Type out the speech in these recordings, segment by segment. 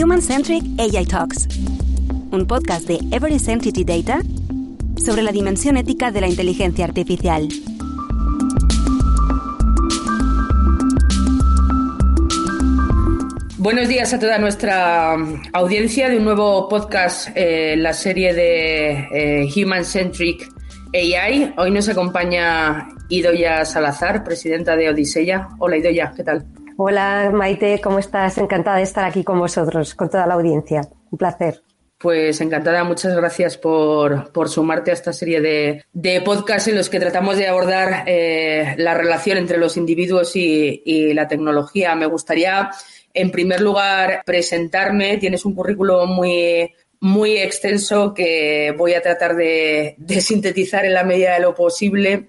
Human Centric AI Talks, un podcast de Everest Entity Data sobre la dimensión ética de la inteligencia artificial. Buenos días a toda nuestra audiencia de un nuevo podcast eh, la serie de eh, Human Centric AI. Hoy nos acompaña Idoya Salazar, presidenta de Odiseya. Hola Idoya, ¿qué tal? Hola Maite, ¿cómo estás? Encantada de estar aquí con vosotros, con toda la audiencia. Un placer. Pues encantada, muchas gracias por, sumarte a esta serie de, de podcasts en los que tratamos de abordar eh, la relación entre los individuos y, la tecnología. Me gustaría en primer lugar, presentarme. Tienes un currículo muy, muy extenso que voy a tratar de, sintetizar en la medida de lo posible.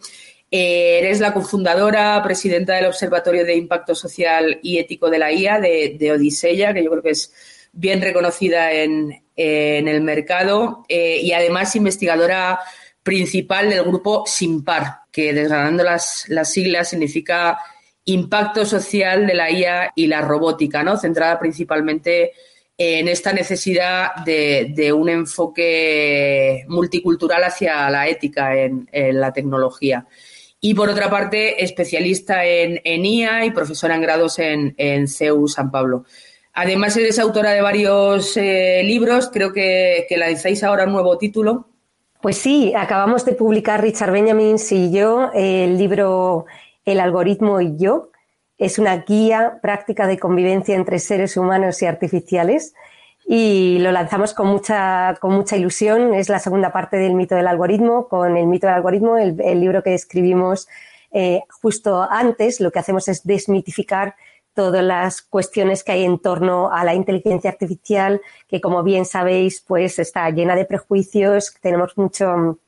Eh, eres la cofundadora, presidenta del Observatorio de Impacto Social y Ético de la IA, de, de que yo creo que es bien reconocida en, el mercado, eh, y además investigadora principal del grupo SIMPAR, que desgranando las siglas significa impacto social de la IA y la robótica, ¿no? Centrada principalmente en esta necesidad de, un enfoque multicultural hacia la ética en, la tecnología. Y por otra parte, especialista en, IA y profesora en grados en, CEU San Pablo. Además, eres autora de varios eh, libros, creo que, que lanzáis ahora un nuevo título. Pues sí, acabamos de publicar Richard Benjamin y yo el libro el algoritmo y yo es una guía práctica de convivencia entre seres humanos y artificiales y lo lanzamos con mucha, con mucha ilusión. Es la segunda parte del mito del algoritmo. Con el mito del algoritmo, el, libro que escribimos eh, justo antes, lo que hacemos es desmitificar todas las cuestiones que hay en torno a la inteligencia artificial, que como bien sabéis, pues está llena de prejuicios, tenemos mucho,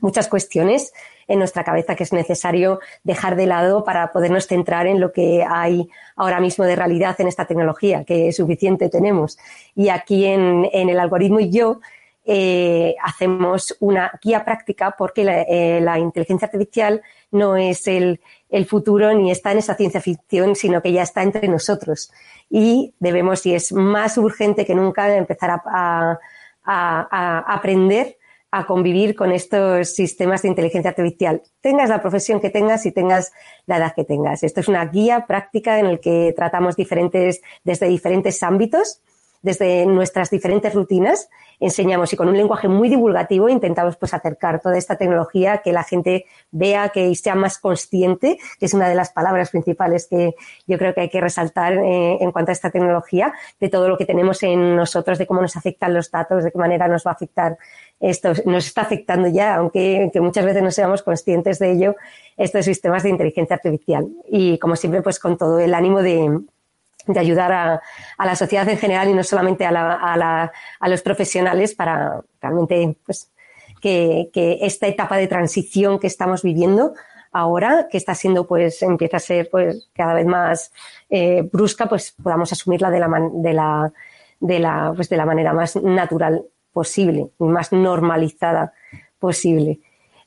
muchas cuestiones en nuestra cabeza que es necesario dejar de lado para podernos centrar en lo que hay ahora mismo de realidad en esta tecnología, que suficiente tenemos. Y aquí en, el algoritmo y yo eh, hacemos una guía práctica porque eh, la, inteligencia artificial no es el, futuro ni está en esa ciencia ficción, sino que ya está entre nosotros. Y debemos, y es más urgente que nunca, empezar a aprender a convivir con estos sistemas de inteligencia artificial. Tengas la profesión que tengas y tengas la edad que tengas. Esto es una guía práctica en el que tratamos diferentes, desde diferentes ámbitos desde nuestras diferentes rutinas enseñamos y con un lenguaje muy divulgativo intentamos pues acercar toda esta tecnología que la gente vea que sea más consciente que es una de las palabras principales que yo creo que hay que resaltar eh, en cuanto a esta tecnología de todo lo que tenemos en nosotros de cómo nos afectan los datos de qué manera nos va a afectar esto nos está afectando ya aunque muchas veces no seamos conscientes de ello estos sistemas de inteligencia artificial. Y como siempre pues con todo el ánimo de de ayudar a, la sociedad en general y no solamente a, los profesionales para realmente pues, que, esta etapa de transición que estamos viviendo ahora, que está siendo, pues, empieza a ser pues, cada vez más eh, brusca, pues podamos asumirla de la, de la, de la, pues, de la manera más natural posible y más normalizada posible.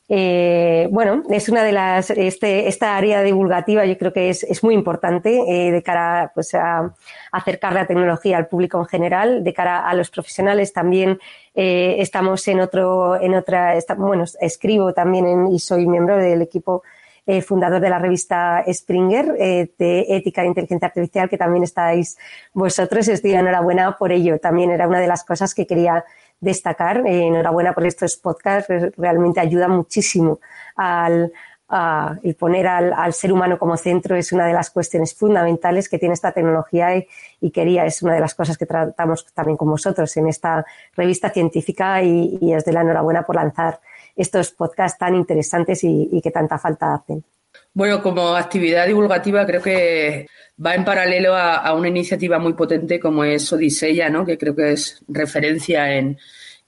Eh, bueno, es una de las, este, esta área divulgativa yo creo que es, es muy importante eh, de cara pues, a acercar la tecnología al público en general, de cara a los profesionales también eh, estamos en otro, en otra, bueno, escribo también y soy miembro del equipo fundador de la revista Springer de Ética e Inteligencia Artificial, que también estáis vosotros. Estoy enhorabuena por ello. También era una de las cosas que quería destacar. Eh, enhorabuena por estos podcasts, realmente ayuda muchísimo al, el poner al, ser humano como centro es una de las cuestiones fundamentales que tiene esta tecnología y, quería, es una de las cosas que tratamos también con vosotros en esta revista científica y, y es de la enhorabuena por lanzar estos podcasts tan interesantes y, que tanta falta hacen. Bueno, como actividad divulgativa creo que va en paralelo a, una iniciativa muy potente como es Odiseya, ¿no? que creo que es referencia en,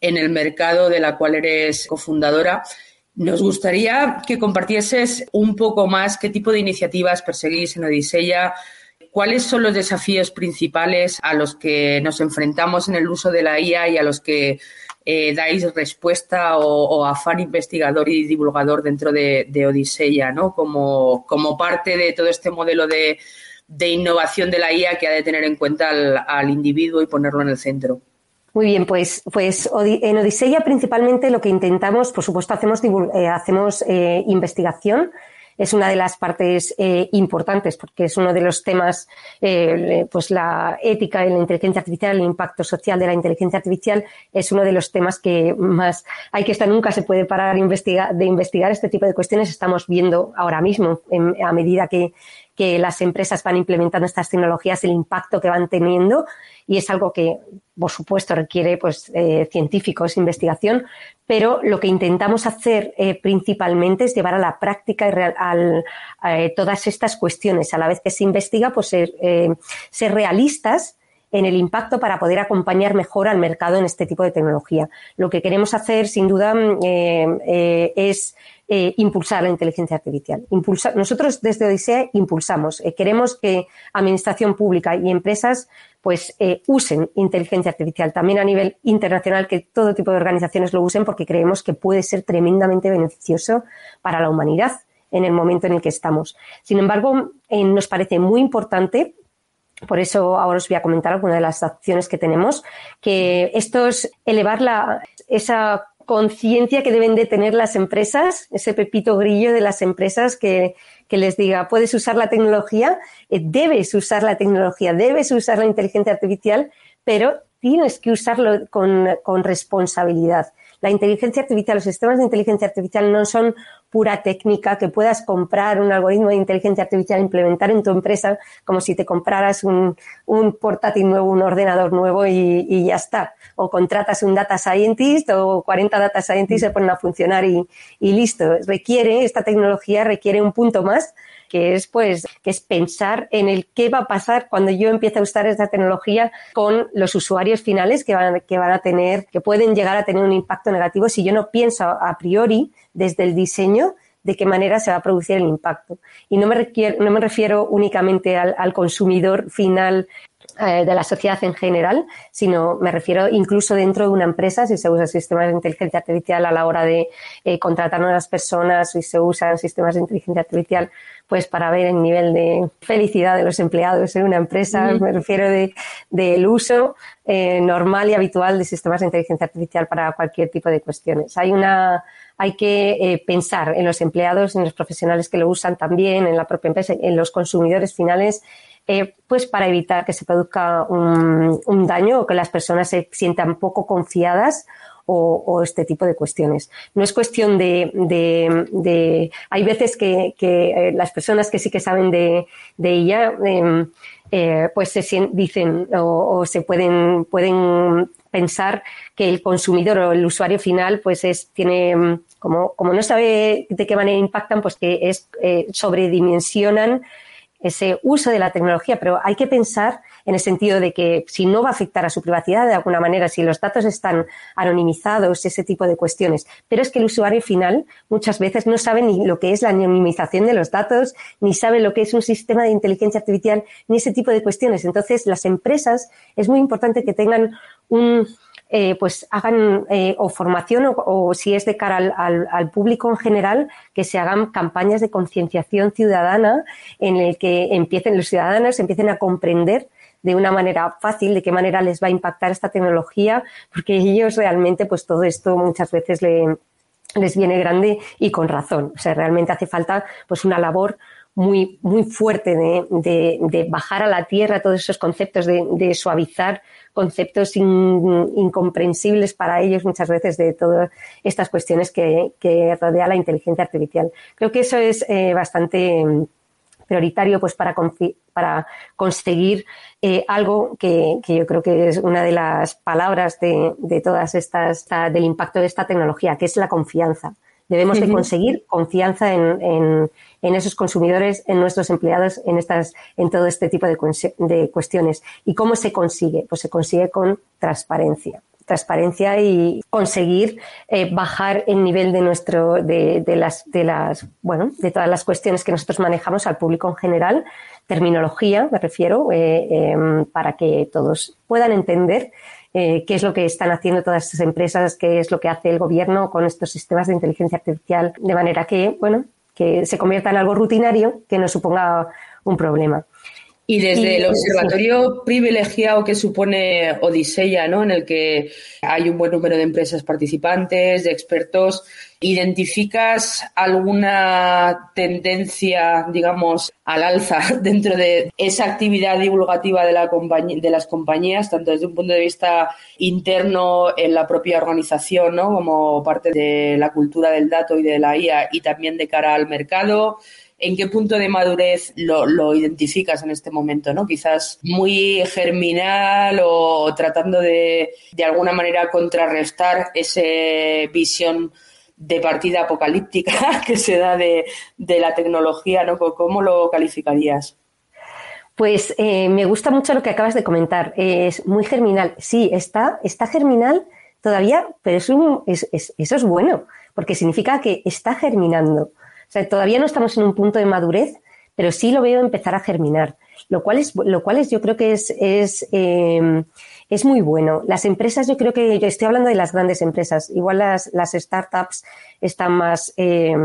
el mercado de la cual eres cofundadora. Nos gustaría que compartieses un poco más qué tipo de iniciativas perseguís en Odiseya, cuáles son los desafíos principales a los que nos enfrentamos en el uso de la IA y a los que eh, dais respuesta o, afán investigador y divulgador dentro de, de Odiseya, ¿no? Como, como parte de todo este modelo de, innovación de la IA que ha de tener en cuenta al, individuo y ponerlo en el centro. Muy bien, pues, pues en Odiseya principalmente lo que intentamos, por supuesto, hacemos, eh, hacemos eh, investigación es una de las partes eh, importantes porque es uno de los temas, eh, pues la ética de la inteligencia artificial, el impacto social de la inteligencia artificial es uno de los temas que más hay que estar, nunca se puede parar de investigar, de investigar este tipo de cuestiones. Estamos viendo ahora mismo, a medida que, que las empresas van implementando estas tecnologías, el impacto que van teniendo y es algo que, por supuesto, requiere pues, eh, científicos, investigación, pero lo que intentamos hacer eh, principalmente es llevar a la práctica eh, todas estas cuestiones. A la vez que se investiga, pues ser, ser realistas en el impacto para poder acompañar mejor al mercado en este tipo de tecnología. Lo que queremos hacer, sin duda, es eh, impulsar la inteligencia artificial. nosotros desde Odisea impulsamos. Eh, queremos que administración pública y empresas pues eh, usen inteligencia artificial también a nivel internacional, que todo tipo de organizaciones lo usen porque creemos que puede ser tremendamente beneficioso para la humanidad en el momento en el que estamos. Sin embargo, nos parece muy importante por eso ahora os voy a comentar algunas de las acciones que tenemos, que esto es elevar la, esa conciencia que deben de tener las empresas, ese pepito grillo de las empresas que, les diga, puedes usar la tecnología, eh, debes usar la tecnología, debes usar la inteligencia artificial, pero tienes que usarlo con, con responsabilidad. La inteligencia artificial, los sistemas de inteligencia artificial no son pura técnica que puedas comprar un algoritmo de inteligencia artificial e implementar en tu empresa como si te compraras un, portátil nuevo, un ordenador nuevo y, ya está. O contratas un data scientist o 40 data scientists se ponen a funcionar y, y listo. Requiere, esta tecnología requiere un punto más que es pues que es pensar en el qué va a pasar cuando yo empiece a usar esta tecnología con los usuarios finales que van, que van a tener, que pueden llegar a tener un impacto negativo si yo no pienso a priori desde el diseño de qué manera se va a producir el impacto. Y no me, no me refiero únicamente al, consumidor final eh, de la sociedad en general, sino me refiero incluso dentro de una empresa, si se usa sistemas de inteligencia artificial a la hora de eh, contratar a las personas, si se usan sistemas de inteligencia artificial pues para ver el nivel de felicidad de los empleados en una empresa. Me refiero del de, uso eh, normal y habitual de sistemas de inteligencia artificial para cualquier tipo de cuestiones. Hay una hay que eh, pensar en los empleados, en los profesionales que lo usan también, en la propia empresa, en los consumidores finales, eh, pues para evitar que se produzca un, daño o que las personas se sientan poco confiadas o, este tipo de cuestiones. No es cuestión de, hay veces que, eh, las personas que sí que saben de, ella, em, pues se dicen o, o, se pueden, pueden pensar que el consumidor o el usuario final pues es, tiene, mm, como, como no sabe de qué manera impactan, pues que es, eh, sobredimensionan ese uso de la tecnología, pero hay que pensar en el sentido de que si no va a afectar a su privacidad de alguna manera, si los datos están anonimizados, ese tipo de cuestiones. Pero es que el usuario final muchas veces no sabe ni lo que es la anonimización de los datos, ni sabe lo que es un sistema de inteligencia artificial, ni ese tipo de cuestiones. Entonces, las empresas es muy importante que tengan un, eh, pues hagan eh, o formación o, si es de cara al, público en general, que se hagan campañas de concienciación ciudadana en el que empiecen los ciudadanos empiecen a comprender de una manera fácil de qué manera les va a impactar esta tecnología, porque ellos realmente pues todo esto muchas veces les viene grande y con razón. O sea, realmente hace falta pues una labor muy, muy fuerte de, bajar a la tierra todos esos conceptos, de, suavizar conceptos incomprensibles para ellos muchas veces de todas estas cuestiones que, que, rodea la inteligencia artificial. Creo que eso es eh, bastante prioritario pues para, para conseguir eh, algo que, yo creo que es una de las palabras de, de todas estas, del impacto de esta tecnología, que es la confianza. Debemos de conseguir confianza en, esos consumidores, en nuestros empleados, en estas, en todo este tipo de, cuestiones. ¿Y cómo se consigue? Pues se consigue con transparencia transparencia y conseguir eh, bajar el nivel de nuestro de, las de las bueno de todas las cuestiones que nosotros manejamos al público en general terminología me refiero eh, em, para que todos puedan entender eh, qué es lo que están haciendo todas estas empresas, qué es lo que hace el gobierno con estos sistemas de inteligencia artificial, de manera que, bueno, que se convierta en algo rutinario que no suponga un problema. Y desde el observatorio privilegiado que supone Odiseya, ¿no? en el que hay un buen número de empresas participantes, de expertos, ¿identificas alguna tendencia, digamos, al alza dentro de esa actividad divulgativa de, la de las compañías, tanto desde un punto de vista interno en la propia organización, ¿no? como parte de la cultura del dato y de la IA, y también de cara al mercado? ¿En qué punto de madurez lo, identificas en este momento? ¿no? Quizás muy germinal o tratando de, de alguna manera, contrarrestar esa visión de partida apocalíptica que se da de, la tecnología, ¿no? ¿Cómo lo calificarías? Pues eh, me gusta mucho lo que acabas de comentar. Es muy germinal. Sí, está, está germinal todavía, pero eso es bueno, porque significa que está germinando. O sea, todavía no estamos en un punto de madurez, pero sí lo veo empezar a germinar, lo cual es, lo cual es yo creo que es, es, eh, es muy bueno. Las empresas, yo creo que yo estoy hablando de las grandes empresas, igual las, las startups están más, eh,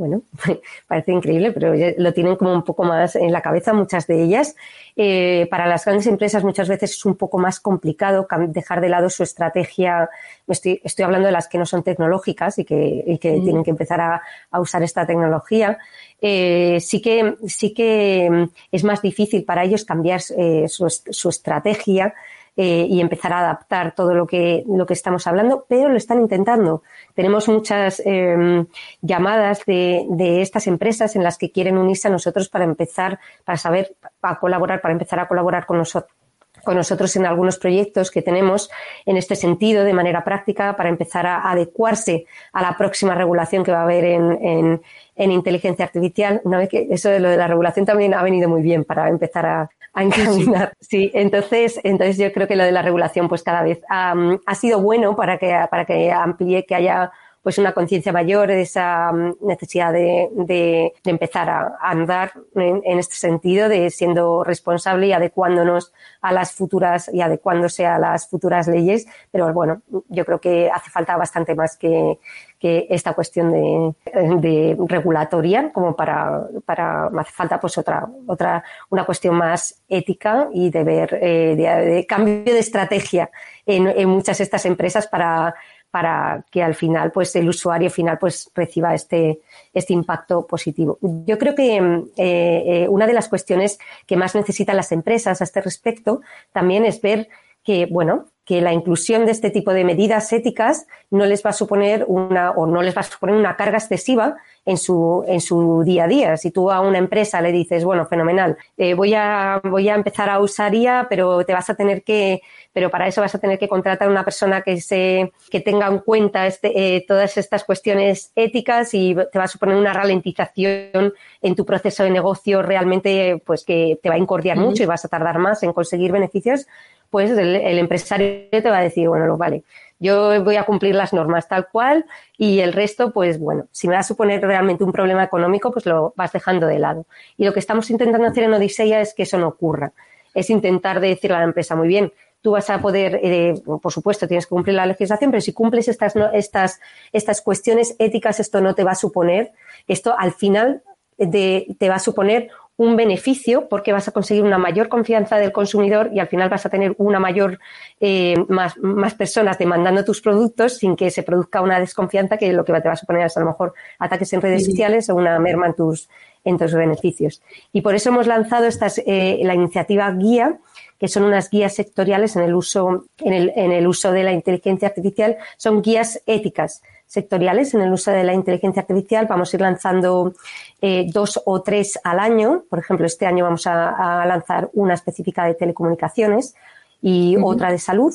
bueno, parece increíble, pero lo tienen como un poco más en la cabeza muchas de ellas. Eh, para las grandes empresas muchas veces es un poco más complicado dejar de lado su estrategia. Estoy, estoy hablando de las que no son tecnológicas y que, y que tienen que empezar a, a usar esta tecnología. Eh, sí que sí que mm, es más difícil para ellos cambiar eh, su, su, estrategia eh, y empezar a adaptar todo lo que, lo que estamos hablando, pero lo están intentando. Tenemos muchas em, llamadas de, de, estas empresas en las que quieren unirse a nosotros para empezar, para saber, a colaborar, para empezar a colaborar con nosotros con nosotros en algunos proyectos que tenemos en este sentido de manera práctica para empezar a adecuarse a la próxima regulación que va a haber en, en, en inteligencia artificial. Una vez que eso de lo de la regulación también ha venido muy bien para empezar a, a encaminar. Sí, entonces, entonces yo creo que lo de la regulación, pues cada vez ha sido bueno para que, para que amplíe, que haya pues una conciencia mayor de esa mm, necesidad de, de, empezar a, andar en, este sentido, de siendo responsable y adecuándonos a las futuras y adecuándose a las futuras leyes. Pero bueno, yo creo que hace falta bastante más que, que esta cuestión de, de, regulatoria como para, para hace falta pues otra otra una cuestión más ética y de ver eh, de, cambio de estrategia en, en muchas de estas empresas para para que al final, pues el usuario final, pues reciba este, este impacto positivo. Yo creo que eh, eh, una de las cuestiones que más necesitan las empresas a este respecto también es ver que, bueno, que la inclusión de este tipo de medidas éticas no les va a suponer una o no les va a suponer una carga excesiva en su, en su día a día. Si tú a una empresa le dices, bueno, fenomenal, eh, voy, a, voy a empezar a usar IA, pero te vas a tener que, pero para eso vas a tener que contratar a una persona que se, que tenga en cuenta este, eh, todas estas cuestiones éticas y te va a suponer una ralentización en tu proceso de negocio realmente, pues que te va a incordiar mucho y vas a tardar más en conseguir beneficios, pues el, el empresario te va a decir, bueno, lo vale yo voy a cumplir las normas tal cual y el resto, pues bueno, si me va a suponer realmente un problema económico, pues lo vas dejando de lado. Y lo que estamos intentando hacer en Odisea es que eso no ocurra. Es intentar decirle a la empresa, muy bien, tú vas a poder, eh, por supuesto, tienes que cumplir la legislación, pero si cumples estas, estas, estas cuestiones éticas, esto no te va a suponer, esto al final de, te va a suponer un beneficio porque vas a conseguir una mayor confianza del consumidor y al final vas a tener una mayor, eh, más, más, personas demandando tus productos sin que se produzca una desconfianza que lo que te va a suponer es a lo mejor ataques en redes sociales o una merma en tus, en tus beneficios. Y por eso hemos lanzado estas, eh, la iniciativa Guía, que son unas guías sectoriales en el uso, en el, en el uso de la inteligencia artificial, son guías éticas sectoriales en el uso de la inteligencia artificial. Vamos a ir lanzando eh, dos o tres al año. Por ejemplo, este año vamos a, lanzar una específica de telecomunicaciones y otra de salud.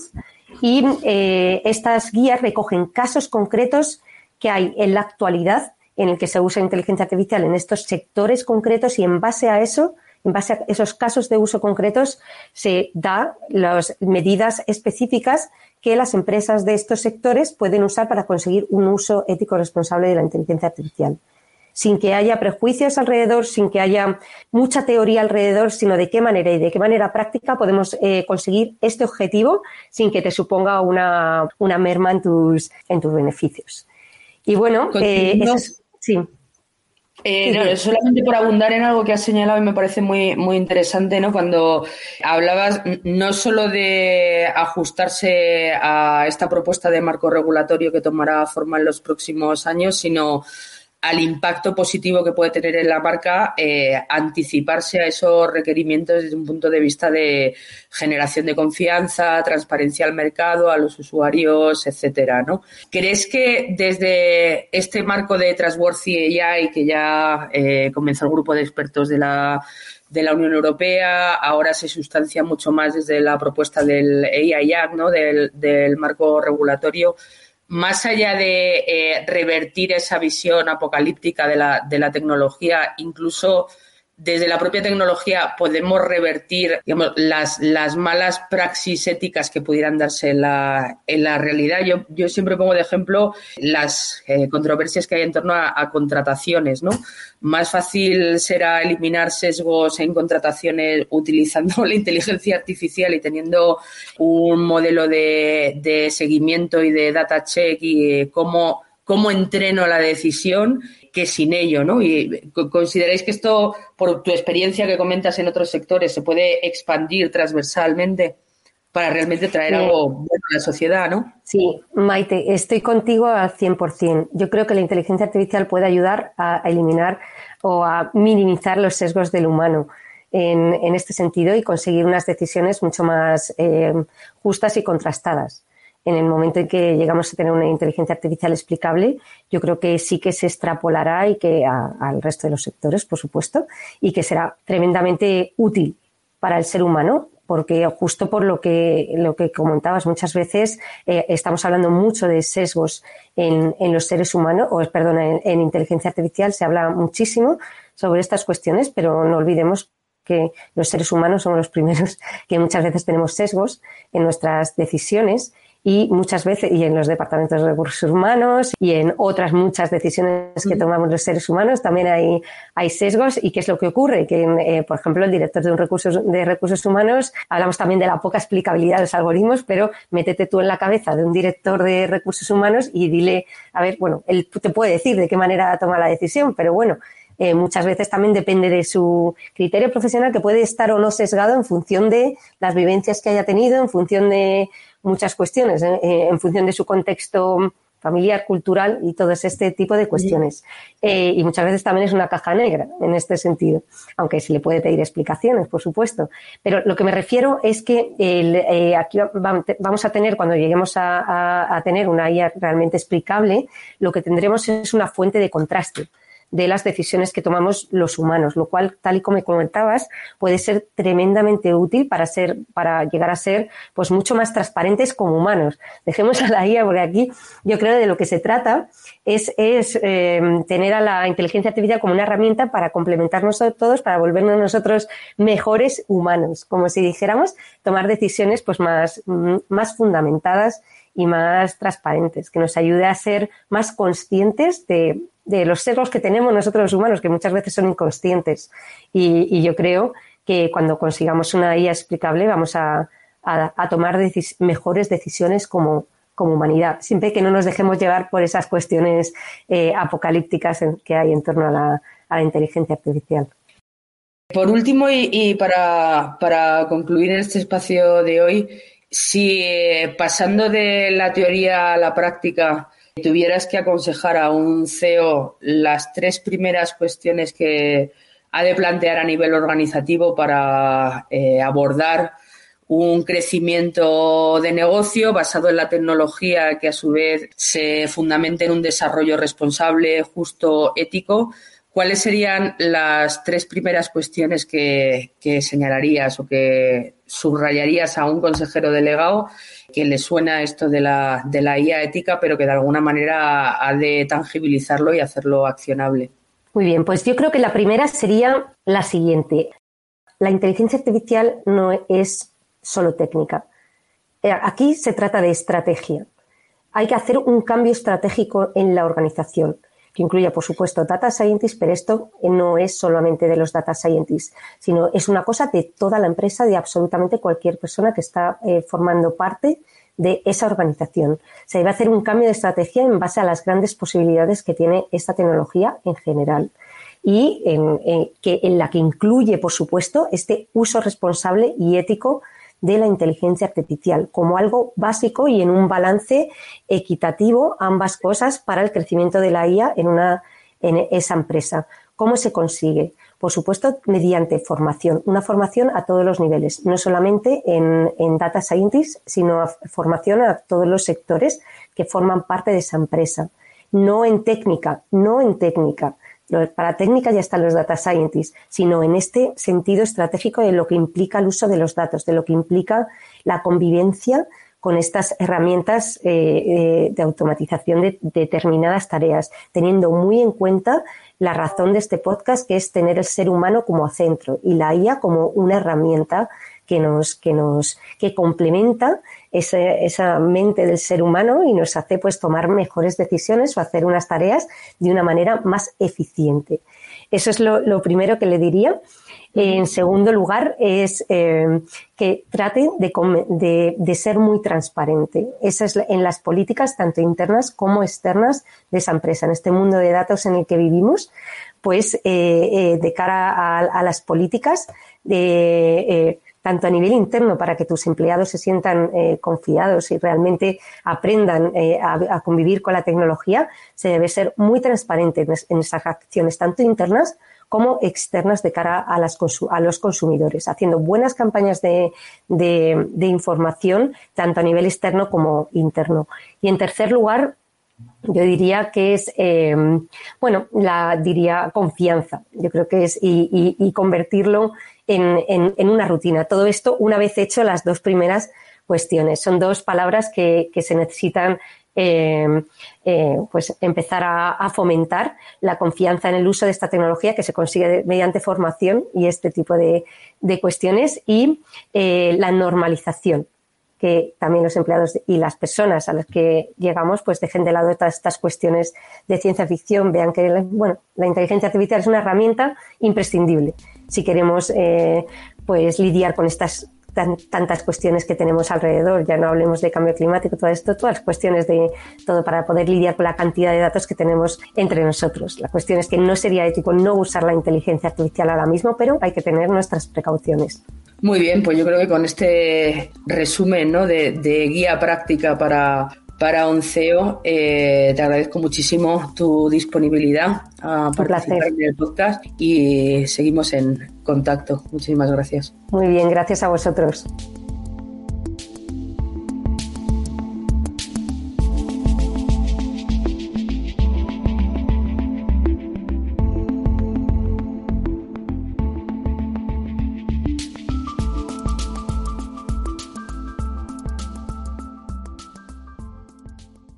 Y eh, estas guías recogen casos concretos que hay en la actualidad en el que se usa inteligencia artificial en estos sectores concretos y en base a eso en base a esos casos de uso concretos, se da las medidas específicas que las empresas de estos sectores pueden usar para conseguir un uso ético responsable de la inteligencia artificial. Sin que haya prejuicios alrededor, sin que haya mucha teoría alrededor, sino de qué manera y de qué manera práctica podemos eh, conseguir este objetivo sin que te suponga una, merma en tus, en tus beneficios. Y bueno, eh, sí. Eh, solamente por abundar en algo que has señalado y me parece muy, muy interesante, ¿no? Cuando hablabas no solo de ajustarse a esta propuesta de marco regulatorio que tomará forma en los próximos años, sino al impacto positivo que puede tener en la marca, eh, anticiparse a esos requerimientos desde un punto de vista de generación de confianza, transparencia al mercado, a los usuarios, etcétera, ¿no? ¿Crees que desde este marco de Trustworthy AI, que ya eh, comenzó el grupo de expertos de la de la Unión Europea, ahora se sustancia mucho más desde la propuesta del AI Act, ¿no? del, del marco regulatorio más allá de eh, revertir esa visión apocalíptica de la, de la tecnología, incluso desde la propia tecnología podemos revertir las, las malas praxis éticas que pudieran darse en la, realidad. Yo, siempre pongo de ejemplo las eh, controversias que hay en torno a, contrataciones. ¿no? Más fácil será eliminar sesgos en contrataciones utilizando la inteligencia artificial y teniendo un modelo de, seguimiento y de data check y eh, cómo entreno la decisión que sin ello, ¿no? Y consideráis que esto, por tu experiencia que comentas en otros sectores, se puede expandir transversalmente para realmente traer algo bueno a la sociedad, ¿no? Sí, Maite, estoy contigo al 100%. Yo creo que la inteligencia artificial puede ayudar a eliminar o a minimizar los sesgos del humano. En, este sentido y conseguir unas decisiones mucho más eh, justas y contrastadas en el momento en que llegamos a tener una inteligencia artificial explicable, yo creo que sí que se extrapolará y que al resto de los sectores, por supuesto, y que será tremendamente útil para el ser humano, porque justo por lo que, lo que comentabas, muchas veces eh, estamos hablando mucho de sesgos en, los seres humanos, o perdón, en, inteligencia artificial se habla muchísimo sobre estas cuestiones, pero no olvidemos que los seres humanos somos los primeros que muchas veces tenemos sesgos en nuestras decisiones y muchas veces, y en los departamentos de recursos humanos y en otras muchas decisiones que tomamos los seres humanos, también hay, hay sesgos. ¿Y qué es lo que ocurre? Que, eh, por ejemplo, el director de, un recursos, de recursos humanos, hablamos también de la poca explicabilidad de los algoritmos, pero métete tú en la cabeza de un director de recursos humanos y dile, a ver, bueno, él te puede decir de qué manera toma la decisión, pero bueno, eh, muchas veces también depende de su criterio profesional que puede estar o no sesgado en función de las vivencias que haya tenido, en función de muchas cuestiones ¿eh? Eh, en función de su contexto familiar, cultural y todo este tipo de cuestiones. Eh, y muchas veces también es una caja negra en este sentido, aunque se le puede pedir explicaciones, por supuesto. Pero lo que me refiero es que aquí vamos a tener, cuando lleguemos a, a tener una IA realmente explicable, lo que tendremos es una fuente de contraste de las decisiones que tomamos los humanos, lo cual, tal y como comentabas, puede ser tremendamente útil para ser, para llegar a ser, pues mucho más transparentes como humanos. Dejemos a la IA porque aquí yo creo que de lo que se trata es, es eh, tener a la inteligencia artificial como una herramienta para complementarnos todos, para volvernos nosotros mejores humanos, como si dijéramos, tomar decisiones pues más, más fundamentadas y más transparentes, que nos ayude a ser más conscientes de, de los sesgos que tenemos nosotros los humanos, que muchas veces son inconscientes. Y, yo creo que cuando consigamos una IA explicable vamos a, tomar mejores decisiones como, como humanidad, siempre que no nos dejemos llevar por esas cuestiones eh, apocalípticas que hay en torno a la, a la, inteligencia artificial. Por último, y, para, para, concluir este espacio de hoy, si eh, pasando de la teoría a la práctica tuvieras que aconsejar a un CEO las tres primeras cuestiones que ha de plantear a nivel organizativo para eh, abordar un crecimiento de negocio basado en la tecnología que a su vez se fundamente en un desarrollo responsable, justo, ético, ¿cuáles serían las tres primeras cuestiones que, que señalarías o que subrayarías a un consejero delegado que le suena esto de la, de la IA ética, pero que de alguna manera ha de tangibilizarlo y hacerlo accionable. Muy bien, pues yo creo que la primera sería la siguiente. La inteligencia artificial no es solo técnica. Eh, aquí se trata de estrategia. Hay que hacer un cambio estratégico en la organización que incluya, por supuesto, data scientists, pero esto no es solamente de los data scientists, sino es una cosa de toda la empresa, de absolutamente cualquier persona que está eh, formando parte de esa organización. Se debe hacer un cambio de estrategia en base a las grandes posibilidades que tiene esta tecnología en general. y en, en la que incluye, por supuesto, este uso responsable y ético de la inteligencia artificial como algo básico y en un balance equitativo ambas cosas para el crecimiento de la IA en, una, en esa empresa. ¿Cómo se consigue? Por supuesto, mediante formación, una formación a todos los niveles, no solamente en, en Data Scientist, sino formación a todos los sectores que forman parte de esa empresa. No en técnica, no en técnica, para técnica ya están los data scientists, sino en este sentido estratégico de lo que implica el uso de los datos, de lo que implica la convivencia con estas herramientas eh, eh, de automatización de, determinadas tareas, teniendo muy en cuenta la razón de este podcast, que es tener el ser humano como centro y la IA como una herramienta que nos, que nos, que complementa esa mente del ser humano y nos hace pues tomar mejores decisiones o hacer unas tareas de una manera más eficiente. Eso es lo, primero que le diría. En segundo lugar, es eh, que trate de, de, ser muy transparente. Eso es en las políticas, tanto internas como externas de esa empresa. En este mundo de datos en el que vivimos, pues eh, eh, de cara a, las políticas, de tanto a nivel interno para que tus empleados se sientan eh, confiados y realmente aprendan eh, a, convivir con la tecnología, se debe ser muy transparente en, esas acciones, tanto internas como externas de cara a, las, los consumidores, haciendo buenas campañas de, información, tanto a nivel externo como interno. Y en tercer lugar, yo diría que es, eh, bueno, la diría confianza. Yo creo que es y convertirlo en, una rutina. Todo esto una vez hecho las dos primeras cuestiones. Son dos palabras que, se necesitan eh, eh, pues empezar a, fomentar la confianza en el uso de esta tecnología que se consigue mediante formación y este tipo de, cuestiones y eh, la normalización que también los empleados y las personas a las que llegamos pues dejen de lado todas estas cuestiones de ciencia ficción, vean que bueno, la inteligencia artificial es una herramienta imprescindible si queremos eh, pues lidiar con estas tantas cuestiones que tenemos alrededor, ya no hablemos de cambio climático, todo esto, todas las cuestiones de todo para poder lidiar con la cantidad de datos que tenemos entre nosotros. La cuestión es que no sería ético no usar la inteligencia artificial ahora mismo, pero hay que tener nuestras precauciones. Muy bien, pues yo creo que con este resumen ¿no? de, de guía práctica para para Onceo. Eh, te agradezco muchísimo tu disponibilidad a participar en el podcast y seguimos en contacto. Muchísimas gracias. Muy bien, gracias a vosotros.